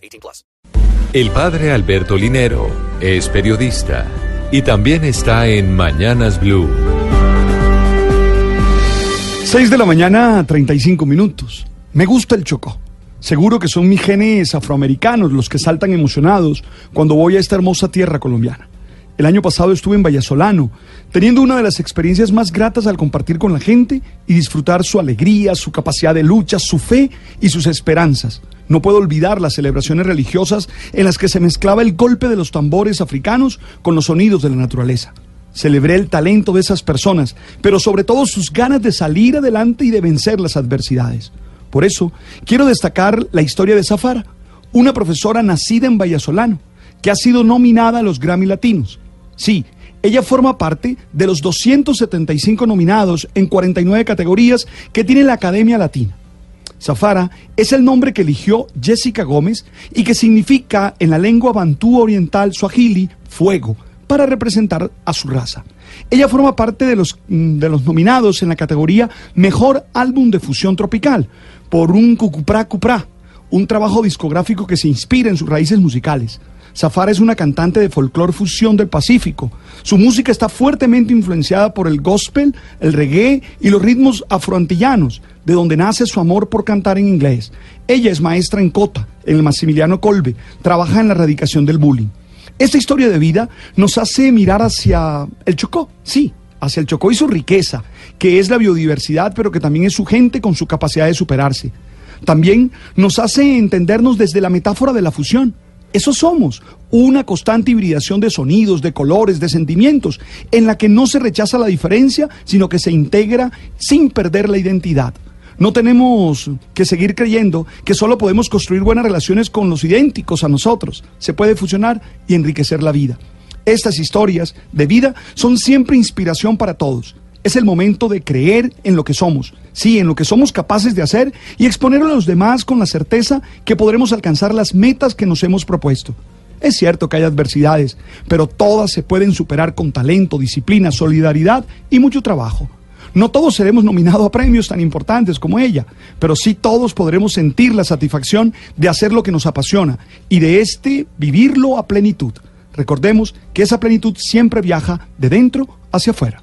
18 plus. El padre Alberto Linero es periodista y también está en Mañanas Blue. 6 de la mañana, 35 minutos. Me gusta el Chocó. Seguro que son mis genes afroamericanos los que saltan emocionados cuando voy a esta hermosa tierra colombiana. El año pasado estuve en Vallasolano, teniendo una de las experiencias más gratas al compartir con la gente y disfrutar su alegría, su capacidad de lucha, su fe y sus esperanzas. No puedo olvidar las celebraciones religiosas en las que se mezclaba el golpe de los tambores africanos con los sonidos de la naturaleza. Celebré el talento de esas personas, pero sobre todo sus ganas de salir adelante y de vencer las adversidades. Por eso, quiero destacar la historia de Zafara, una profesora nacida en Vallasolano, que ha sido nominada a los Grammy Latinos. Sí, ella forma parte de los 275 nominados en 49 categorías que tiene la Academia Latina. Zafara es el nombre que eligió Jessica Gómez y que significa en la lengua bantú oriental suajili fuego para representar a su raza. Ella forma parte de los, de los nominados en la categoría Mejor Álbum de Fusión Tropical por un Cucuprá Cuprá, un trabajo discográfico que se inspira en sus raíces musicales. Zafara es una cantante de folclore fusión del Pacífico. Su música está fuertemente influenciada por el gospel, el reggae y los ritmos afroantillanos, de donde nace su amor por cantar en inglés. Ella es maestra en Cota, en el Maximiliano Colbe, trabaja en la erradicación del bullying. Esta historia de vida nos hace mirar hacia el Chocó, sí, hacia el Chocó y su riqueza, que es la biodiversidad, pero que también es su gente con su capacidad de superarse. También nos hace entendernos desde la metáfora de la fusión. Eso somos, una constante hibridación de sonidos, de colores, de sentimientos, en la que no se rechaza la diferencia, sino que se integra sin perder la identidad. No tenemos que seguir creyendo que solo podemos construir buenas relaciones con los idénticos a nosotros. Se puede fusionar y enriquecer la vida. Estas historias de vida son siempre inspiración para todos. Es el momento de creer en lo que somos, sí, en lo que somos capaces de hacer y exponerlo a los demás con la certeza que podremos alcanzar las metas que nos hemos propuesto. Es cierto que hay adversidades, pero todas se pueden superar con talento, disciplina, solidaridad y mucho trabajo. No todos seremos nominados a premios tan importantes como ella, pero sí todos podremos sentir la satisfacción de hacer lo que nos apasiona y de este vivirlo a plenitud. Recordemos que esa plenitud siempre viaja de dentro hacia afuera.